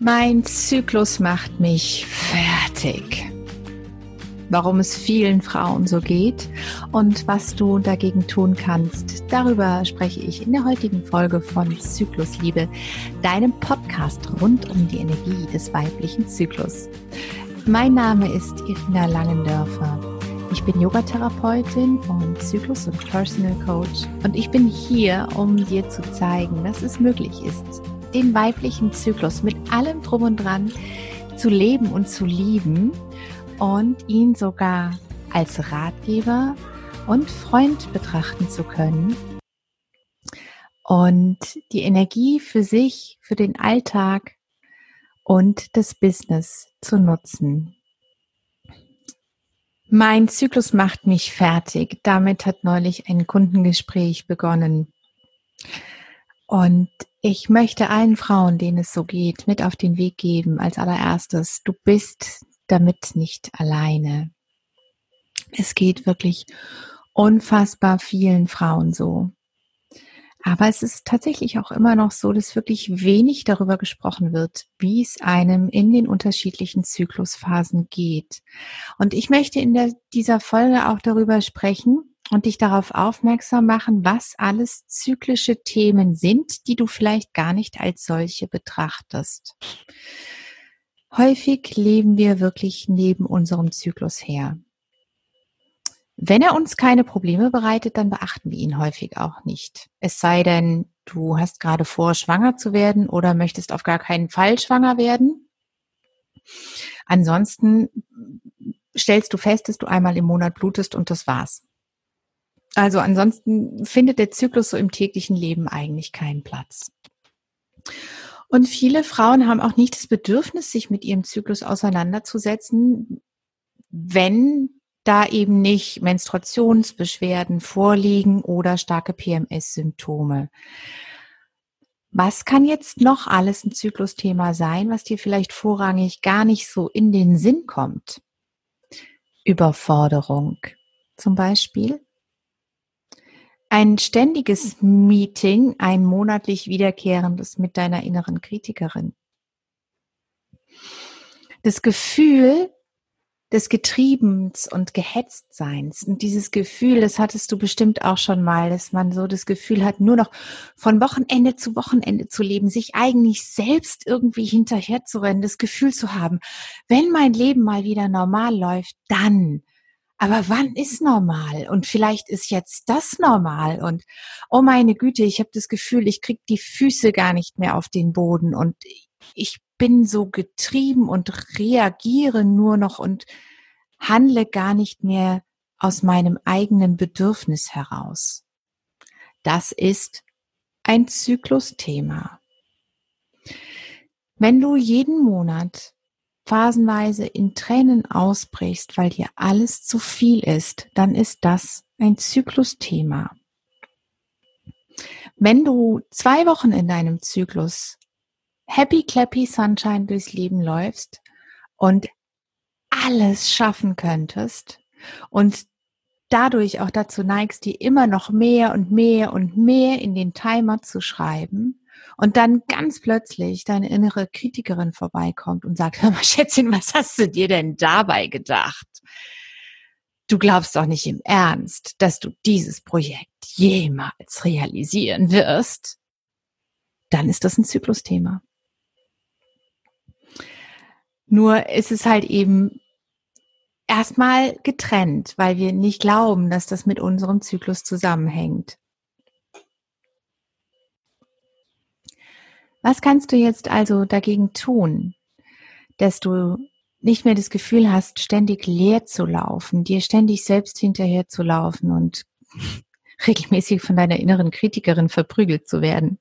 Mein Zyklus macht mich fertig. Warum es vielen Frauen so geht und was du dagegen tun kannst, darüber spreche ich in der heutigen Folge von Zyklusliebe, deinem Podcast rund um die Energie des weiblichen Zyklus. Mein Name ist Irina Langendörfer. Ich bin Yogatherapeutin und Zyklus- und Personal Coach und ich bin hier, um dir zu zeigen, dass es möglich ist, den weiblichen Zyklus mit allem drum und dran zu leben und zu lieben und ihn sogar als Ratgeber und Freund betrachten zu können und die Energie für sich, für den Alltag und das Business zu nutzen. Mein Zyklus macht mich fertig. Damit hat neulich ein Kundengespräch begonnen. Und ich möchte allen Frauen, denen es so geht, mit auf den Weg geben, als allererstes, du bist damit nicht alleine. Es geht wirklich unfassbar vielen Frauen so. Aber es ist tatsächlich auch immer noch so, dass wirklich wenig darüber gesprochen wird, wie es einem in den unterschiedlichen Zyklusphasen geht. Und ich möchte in der, dieser Folge auch darüber sprechen, und dich darauf aufmerksam machen, was alles zyklische Themen sind, die du vielleicht gar nicht als solche betrachtest. Häufig leben wir wirklich neben unserem Zyklus her. Wenn er uns keine Probleme bereitet, dann beachten wir ihn häufig auch nicht. Es sei denn, du hast gerade vor, schwanger zu werden oder möchtest auf gar keinen Fall schwanger werden. Ansonsten stellst du fest, dass du einmal im Monat blutest und das war's. Also ansonsten findet der Zyklus so im täglichen Leben eigentlich keinen Platz. Und viele Frauen haben auch nicht das Bedürfnis, sich mit ihrem Zyklus auseinanderzusetzen, wenn da eben nicht Menstruationsbeschwerden vorliegen oder starke PMS-Symptome. Was kann jetzt noch alles ein Zyklusthema sein, was dir vielleicht vorrangig gar nicht so in den Sinn kommt? Überforderung zum Beispiel ein ständiges Meeting, ein monatlich wiederkehrendes mit deiner inneren Kritikerin. Das Gefühl des Getriebens und Gehetztseins und dieses Gefühl, das hattest du bestimmt auch schon mal, dass man so das Gefühl hat, nur noch von Wochenende zu Wochenende zu leben, sich eigentlich selbst irgendwie hinterher zu rennen, das Gefühl zu haben, wenn mein Leben mal wieder normal läuft, dann aber wann ist normal? Und vielleicht ist jetzt das normal. Und oh meine Güte, ich habe das Gefühl, ich krieg die Füße gar nicht mehr auf den Boden und ich bin so getrieben und reagiere nur noch und handle gar nicht mehr aus meinem eigenen Bedürfnis heraus. Das ist ein Zyklusthema. Wenn du jeden Monat phasenweise in Tränen ausbrichst, weil dir alles zu viel ist, dann ist das ein Zyklusthema. Wenn du zwei Wochen in deinem Zyklus happy clappy sunshine durchs Leben läufst und alles schaffen könntest und dadurch auch dazu neigst, dir immer noch mehr und mehr und mehr in den Timer zu schreiben, und dann ganz plötzlich deine innere Kritikerin vorbeikommt und sagt, hör mal Schätzchen, was hast du dir denn dabei gedacht? Du glaubst doch nicht im Ernst, dass du dieses Projekt jemals realisieren wirst. Dann ist das ein Zyklusthema. Nur ist es halt eben erstmal getrennt, weil wir nicht glauben, dass das mit unserem Zyklus zusammenhängt. Was kannst du jetzt also dagegen tun, dass du nicht mehr das Gefühl hast, ständig leer zu laufen, dir ständig selbst hinterher zu laufen und regelmäßig von deiner inneren Kritikerin verprügelt zu werden?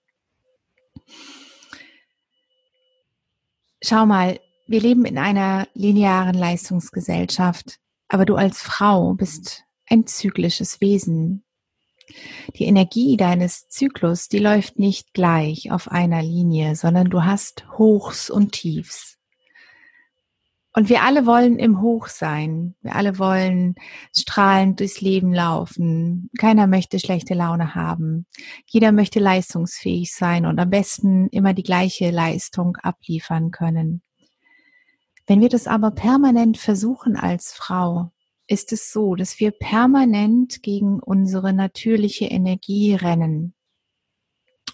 Schau mal, wir leben in einer linearen Leistungsgesellschaft, aber du als Frau bist ein zyklisches Wesen. Die Energie deines Zyklus, die läuft nicht gleich auf einer Linie, sondern du hast Hochs und Tiefs. Und wir alle wollen im Hoch sein. Wir alle wollen strahlend durchs Leben laufen. Keiner möchte schlechte Laune haben. Jeder möchte leistungsfähig sein und am besten immer die gleiche Leistung abliefern können. Wenn wir das aber permanent versuchen als Frau, ist es so, dass wir permanent gegen unsere natürliche Energie rennen.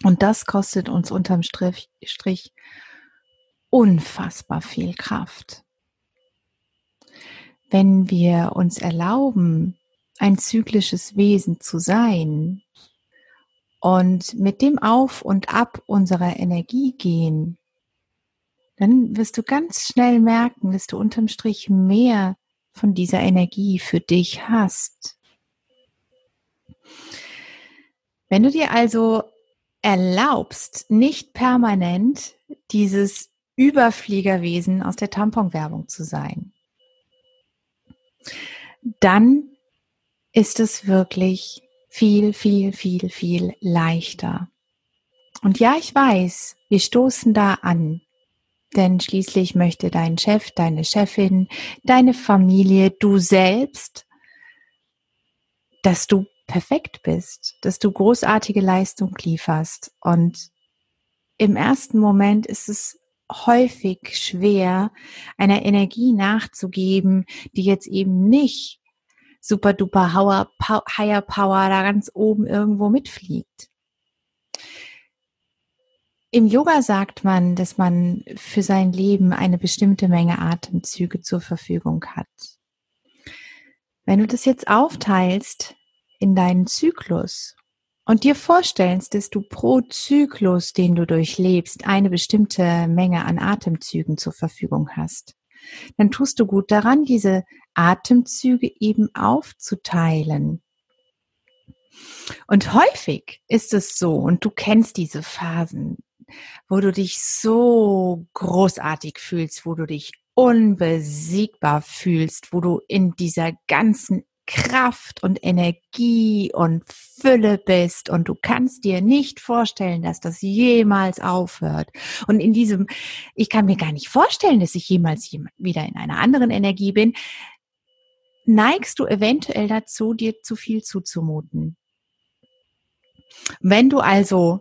Und das kostet uns unterm Strich, Strich unfassbar viel Kraft wenn wir uns erlauben, ein zyklisches Wesen zu sein und mit dem Auf und Ab unserer Energie gehen, dann wirst du ganz schnell merken, dass du unterm Strich mehr von dieser Energie für dich hast. Wenn du dir also erlaubst, nicht permanent dieses Überfliegerwesen aus der Tamponwerbung zu sein, dann ist es wirklich viel, viel, viel, viel leichter. Und ja, ich weiß, wir stoßen da an, denn schließlich möchte dein Chef, deine Chefin, deine Familie, du selbst, dass du perfekt bist, dass du großartige Leistung lieferst. Und im ersten Moment ist es häufig schwer, einer Energie nachzugeben, die jetzt eben nicht super duper higher power da ganz oben irgendwo mitfliegt. Im Yoga sagt man, dass man für sein Leben eine bestimmte Menge Atemzüge zur Verfügung hat. Wenn du das jetzt aufteilst in deinen Zyklus und dir vorstellst, dass du pro Zyklus, den du durchlebst, eine bestimmte Menge an Atemzügen zur Verfügung hast, dann tust du gut daran, diese Atemzüge eben aufzuteilen. Und häufig ist es so, und du kennst diese Phasen, wo du dich so großartig fühlst, wo du dich unbesiegbar fühlst, wo du in dieser ganzen Kraft und Energie und Fülle bist und du kannst dir nicht vorstellen, dass das jemals aufhört. Und in diesem, ich kann mir gar nicht vorstellen, dass ich jemals wieder in einer anderen Energie bin, neigst du eventuell dazu, dir zu viel zuzumuten. Wenn du also,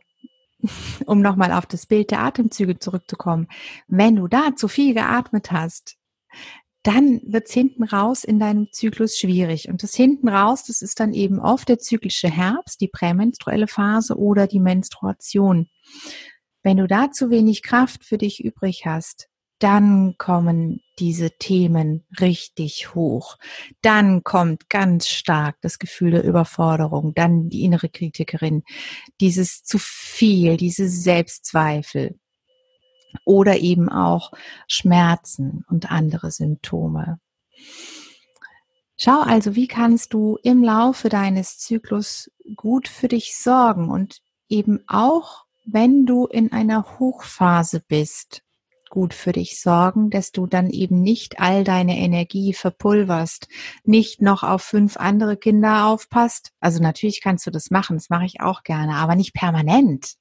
um nochmal auf das Bild der Atemzüge zurückzukommen, wenn du da zu viel geatmet hast, dann wird's hinten raus in deinem Zyklus schwierig. Und das hinten raus, das ist dann eben oft der zyklische Herbst, die prämenstruelle Phase oder die Menstruation. Wenn du da zu wenig Kraft für dich übrig hast, dann kommen diese Themen richtig hoch. Dann kommt ganz stark das Gefühl der Überforderung, dann die innere Kritikerin, dieses zu viel, diese Selbstzweifel, oder eben auch Schmerzen und andere Symptome. Schau also, wie kannst du im Laufe deines Zyklus gut für dich sorgen und eben auch, wenn du in einer Hochphase bist, gut für dich sorgen, dass du dann eben nicht all deine Energie verpulverst, nicht noch auf fünf andere Kinder aufpasst. Also natürlich kannst du das machen, das mache ich auch gerne, aber nicht permanent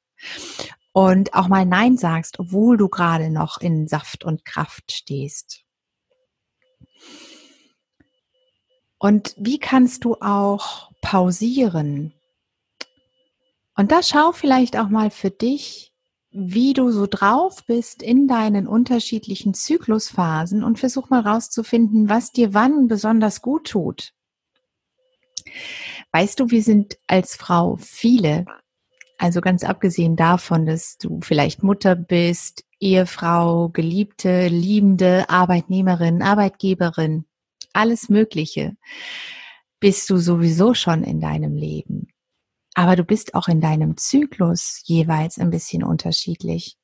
und auch mal Nein sagst, obwohl du gerade noch in Saft und Kraft stehst. Und wie kannst du auch pausieren? Und da schau vielleicht auch mal für dich, wie du so drauf bist in deinen unterschiedlichen Zyklusphasen und versuch mal rauszufinden, was dir wann besonders gut tut. Weißt du, wir sind als Frau viele, also ganz abgesehen davon, dass du vielleicht Mutter bist, Ehefrau, Geliebte, Liebende, Arbeitnehmerin, Arbeitgeberin, alles Mögliche, bist du sowieso schon in deinem Leben. Aber du bist auch in deinem Zyklus jeweils ein bisschen unterschiedlich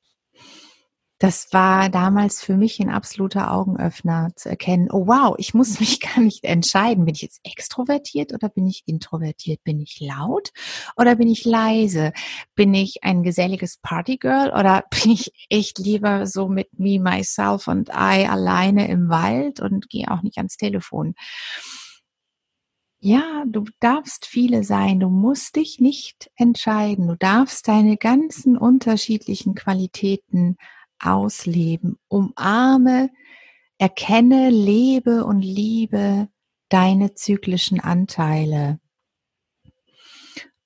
das war damals für mich ein absoluter Augenöffner zu erkennen, oh wow, ich muss mich gar nicht entscheiden, bin ich jetzt extrovertiert oder bin ich introvertiert? Bin ich laut oder bin ich leise? Bin ich ein geselliges Partygirl oder bin ich echt lieber so mit me, myself und I alleine im Wald und gehe auch nicht ans Telefon? Ja, du darfst viele sein, du musst dich nicht entscheiden, du darfst deine ganzen unterschiedlichen Qualitäten ausleben. Umarme Erkenne, lebe und liebe deine zyklischen Anteile.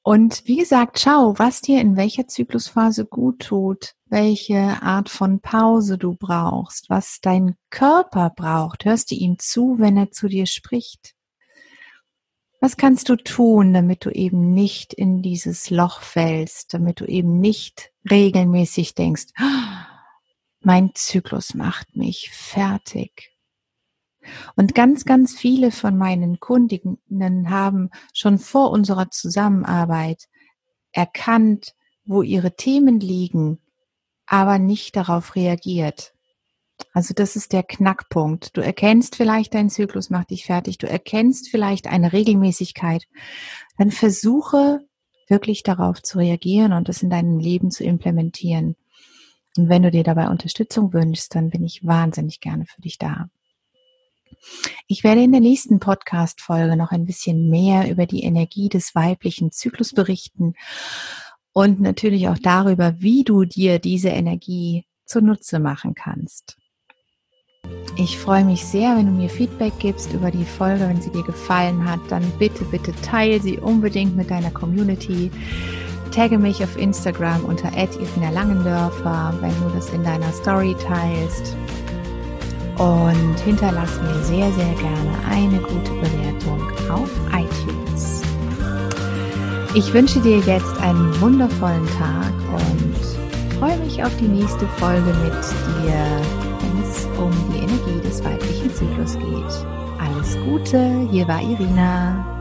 Und wie gesagt, schau, was dir in welcher Zyklusphase gut tut, welche Art von Pause du brauchst, was dein Körper braucht. Hörst du ihm zu, wenn er zu dir spricht? Was kannst du tun, damit du eben nicht in dieses Loch fällst, damit du eben nicht regelmäßig denkst, mein Zyklus macht mich fertig. Und ganz, ganz viele von meinen Kundinnen haben schon vor unserer Zusammenarbeit erkannt, wo ihre Themen liegen, aber nicht darauf reagiert. Also das ist der Knackpunkt. Du erkennst vielleicht, dein Zyklus macht dich fertig. Du erkennst vielleicht eine Regelmäßigkeit. Dann versuche wirklich darauf zu reagieren und es in deinem Leben zu implementieren. Und wenn du dir dabei Unterstützung wünschst, dann bin ich wahnsinnig gerne für dich da. Ich werde in der nächsten Podcast-Folge noch ein bisschen mehr über die Energie des weiblichen Zyklus berichten und natürlich auch darüber, wie du dir diese Energie zunutze machen kannst. Ich freue mich sehr, wenn du mir Feedback gibst über die Folge, wenn sie dir gefallen hat, dann bitte, bitte teile sie unbedingt mit deiner Community. Tagge mich auf Instagram unter Langendörfer, wenn du das in deiner Story teilst. Und hinterlass mir sehr, sehr gerne eine gute Bewertung auf iTunes. Ich wünsche dir jetzt einen wundervollen Tag und freue mich auf die nächste Folge mit dir, um die Energie des weiblichen Zyklus geht. Alles Gute, hier war Irina.